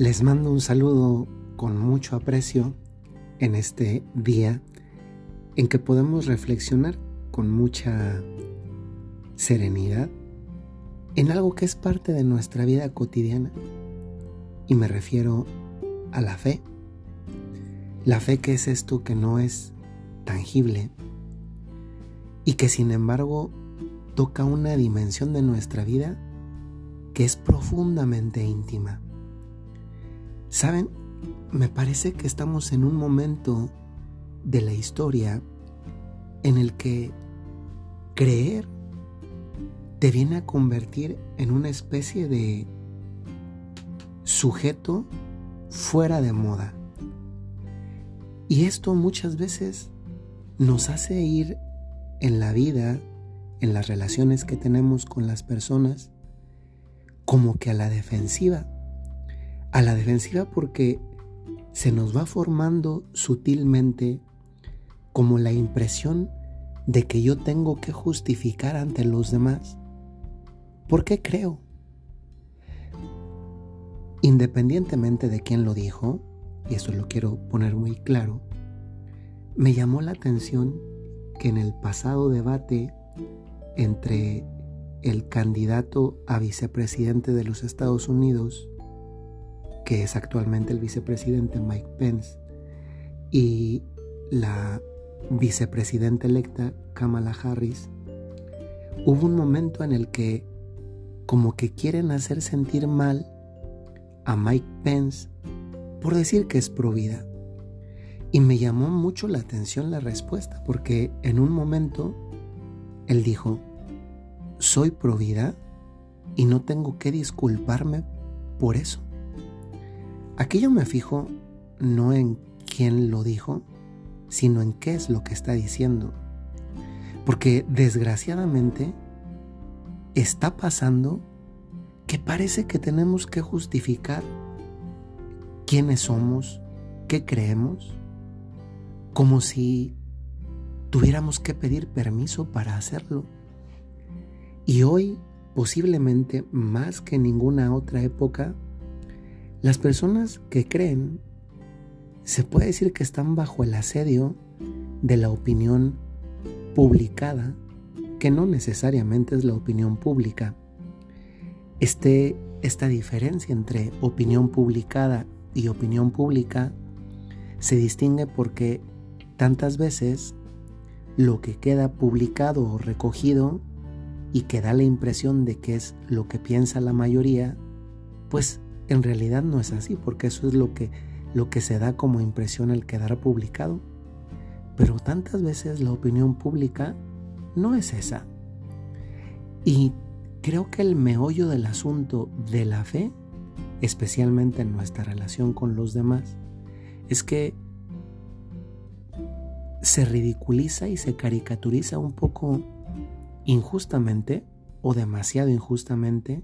Les mando un saludo con mucho aprecio en este día en que podemos reflexionar con mucha serenidad en algo que es parte de nuestra vida cotidiana. Y me refiero a la fe. La fe que es esto que no es tangible y que sin embargo toca una dimensión de nuestra vida que es profundamente íntima. ¿Saben? Me parece que estamos en un momento de la historia en el que creer te viene a convertir en una especie de sujeto fuera de moda. Y esto muchas veces nos hace ir en la vida, en las relaciones que tenemos con las personas, como que a la defensiva a la defensiva porque se nos va formando sutilmente como la impresión de que yo tengo que justificar ante los demás. ¿Por qué creo? Independientemente de quién lo dijo, y eso lo quiero poner muy claro, me llamó la atención que en el pasado debate entre el candidato a vicepresidente de los Estados Unidos que es actualmente el vicepresidente Mike Pence, y la vicepresidenta electa Kamala Harris, hubo un momento en el que como que quieren hacer sentir mal a Mike Pence por decir que es pro vida. Y me llamó mucho la atención la respuesta, porque en un momento él dijo, soy pro vida y no tengo que disculparme por eso. Aquí yo me fijo no en quién lo dijo, sino en qué es lo que está diciendo. Porque desgraciadamente está pasando que parece que tenemos que justificar quiénes somos, qué creemos, como si tuviéramos que pedir permiso para hacerlo. Y hoy, posiblemente más que en ninguna otra época, las personas que creen se puede decir que están bajo el asedio de la opinión publicada, que no necesariamente es la opinión pública. Este, esta diferencia entre opinión publicada y opinión pública se distingue porque tantas veces lo que queda publicado o recogido y que da la impresión de que es lo que piensa la mayoría, pues en realidad no es así, porque eso es lo que, lo que se da como impresión al quedar publicado. Pero tantas veces la opinión pública no es esa. Y creo que el meollo del asunto de la fe, especialmente en nuestra relación con los demás, es que se ridiculiza y se caricaturiza un poco injustamente o demasiado injustamente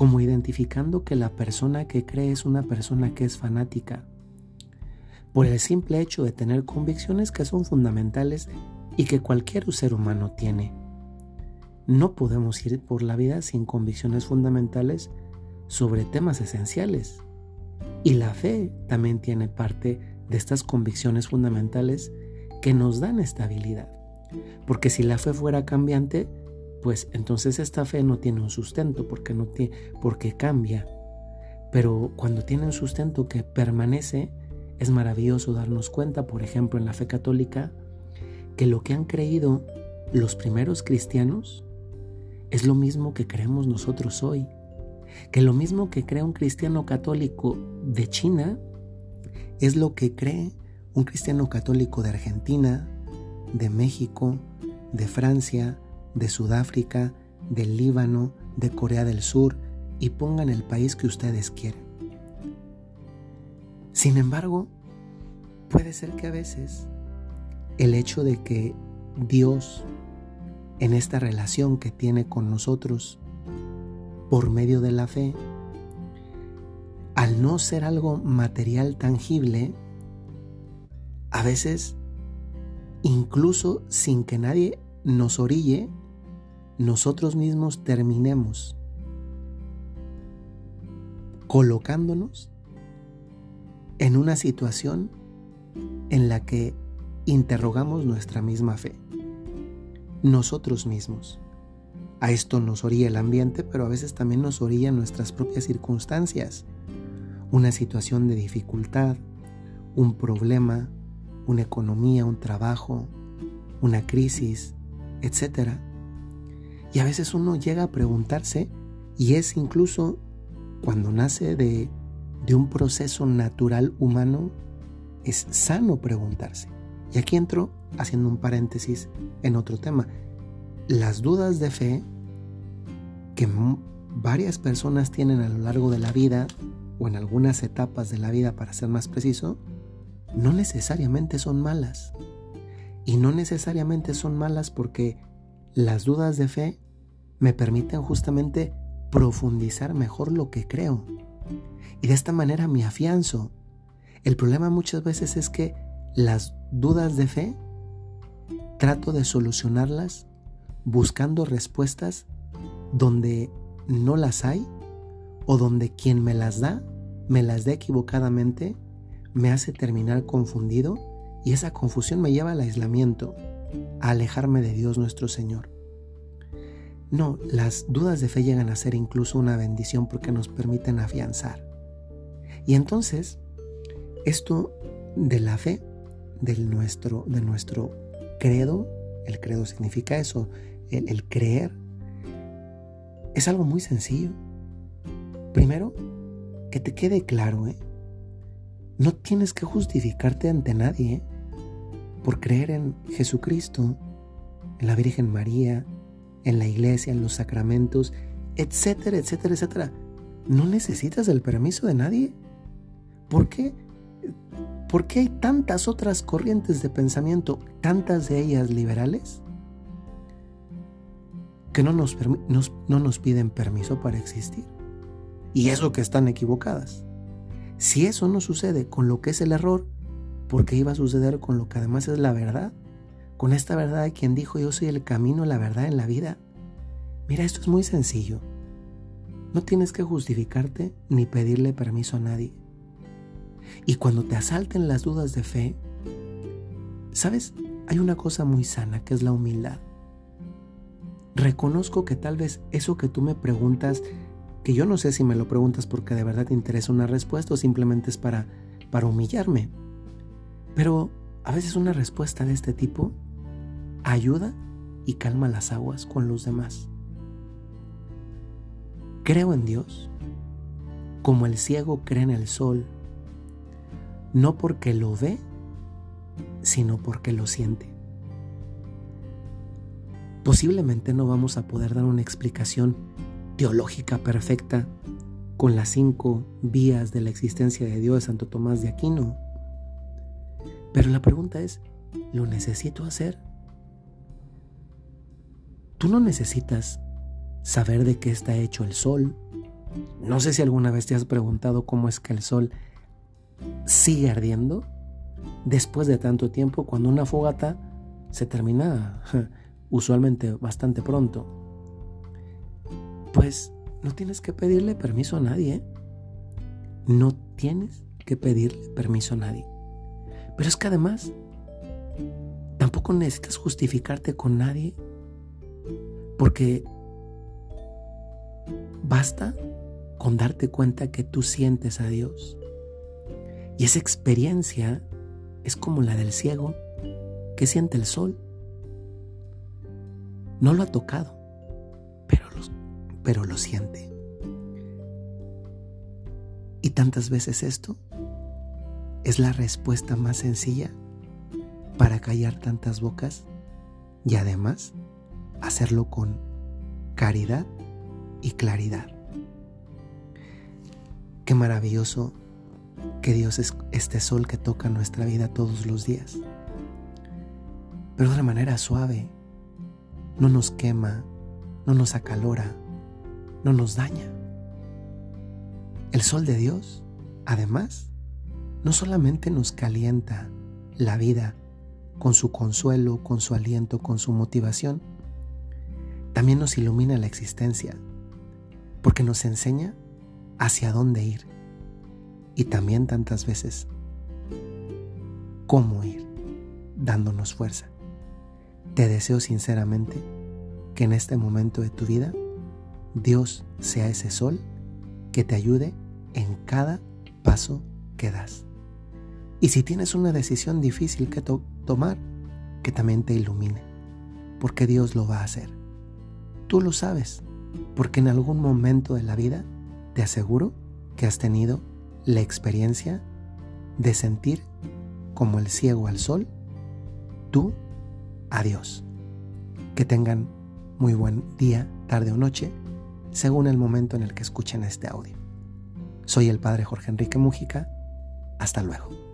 como identificando que la persona que cree es una persona que es fanática, por el simple hecho de tener convicciones que son fundamentales y que cualquier ser humano tiene. No podemos ir por la vida sin convicciones fundamentales sobre temas esenciales. Y la fe también tiene parte de estas convicciones fundamentales que nos dan estabilidad. Porque si la fe fuera cambiante, pues entonces esta fe no tiene un sustento porque, no tiene, porque cambia. Pero cuando tiene un sustento que permanece, es maravilloso darnos cuenta, por ejemplo, en la fe católica, que lo que han creído los primeros cristianos es lo mismo que creemos nosotros hoy. Que lo mismo que cree un cristiano católico de China es lo que cree un cristiano católico de Argentina, de México, de Francia, de Sudáfrica, del Líbano, de Corea del Sur y pongan el país que ustedes quieren. Sin embargo, puede ser que a veces el hecho de que Dios, en esta relación que tiene con nosotros, por medio de la fe, al no ser algo material tangible, a veces, incluso sin que nadie nos orille, nosotros mismos terminemos colocándonos en una situación en la que interrogamos nuestra misma fe, nosotros mismos. A esto nos orilla el ambiente, pero a veces también nos orilla nuestras propias circunstancias. Una situación de dificultad, un problema, una economía, un trabajo, una crisis, etc. Y a veces uno llega a preguntarse, y es incluso cuando nace de, de un proceso natural humano, es sano preguntarse. Y aquí entro haciendo un paréntesis en otro tema. Las dudas de fe que varias personas tienen a lo largo de la vida o en algunas etapas de la vida, para ser más preciso, no necesariamente son malas. Y no necesariamente son malas porque las dudas de fe me permiten justamente profundizar mejor lo que creo. Y de esta manera me afianzo. El problema muchas veces es que las dudas de fe trato de solucionarlas buscando respuestas donde no las hay o donde quien me las da, me las da equivocadamente, me hace terminar confundido y esa confusión me lleva al aislamiento, a alejarme de Dios nuestro Señor. No, las dudas de fe llegan a ser incluso una bendición porque nos permiten afianzar. Y entonces, esto de la fe, del nuestro, de nuestro credo, el credo significa eso, el, creer, es algo muy sencillo. Primero, que te quede claro, ¿eh? No tienes que justificarte ante nadie por creer en Jesucristo, en la Virgen María, en la iglesia, en los sacramentos, etcétera, etcétera, etcétera. No necesitas el permiso de nadie. ¿Por qué? ¿Por qué hay tantas otras corrientes de pensamiento, tantas de ellas liberales, que no nos, no nos piden permiso para existir. Y eso que están equivocadas. Si eso no sucede con lo que es el error, ¿por qué iba a suceder con lo que además es la verdad? Con esta verdad de quien dijo yo soy el camino, la verdad en la vida. Mira, esto es muy sencillo. No tienes que justificarte ni pedirle permiso a nadie. Y cuando te asalten las dudas de fe, ¿sabes? Hay una cosa muy sana que es la humildad. Reconozco que tal vez eso que tú me preguntas, que yo no sé si me lo preguntas porque de verdad te interesa una respuesta o simplemente es para, para humillarme. Pero a veces una respuesta de este tipo ayuda y calma las aguas con los demás. Creo en Dios, como el ciego cree en el sol, no porque lo ve, sino porque lo siente. Posiblemente no vamos a poder dar una explicación teológica perfecta con las cinco vías de la existencia de Dios de Santo Tomás de Aquino. Pero la pregunta es, ¿lo necesito hacer? Tú no necesitas saber de qué está hecho el sol. No sé si alguna vez te has preguntado cómo es que el sol sigue ardiendo después de tanto tiempo cuando una fogata se termina usualmente bastante pronto, pues no tienes que pedirle permiso a nadie. ¿eh? No tienes que pedirle permiso a nadie. Pero es que además, tampoco necesitas justificarte con nadie, porque basta con darte cuenta que tú sientes a Dios. Y esa experiencia es como la del ciego que siente el sol. No lo ha tocado, pero lo, pero lo siente. Y tantas veces esto es la respuesta más sencilla para callar tantas bocas y además hacerlo con caridad y claridad. Qué maravilloso que Dios es este sol que toca nuestra vida todos los días, pero de manera suave, no nos quema, no nos acalora, no nos daña. El sol de Dios, además, no solamente nos calienta la vida con su consuelo, con su aliento, con su motivación, también nos ilumina la existencia, porque nos enseña hacia dónde ir. y también tantas veces cómo ir dándonos fuerza. Te deseo sinceramente que en este momento de tu vida Dios sea ese sol que te ayude en cada paso que das. Y si tienes una decisión difícil que tomar, que también te ilumine, porque Dios lo va a hacer. Tú lo sabes, porque en algún momento de la vida te aseguro que has tenido la experiencia de sentir como el ciego al sol, tú a Dios. Que tengan muy buen día, tarde o noche, según el momento en el que escuchen este audio. Soy el Padre Jorge Enrique Mújica. Hasta luego.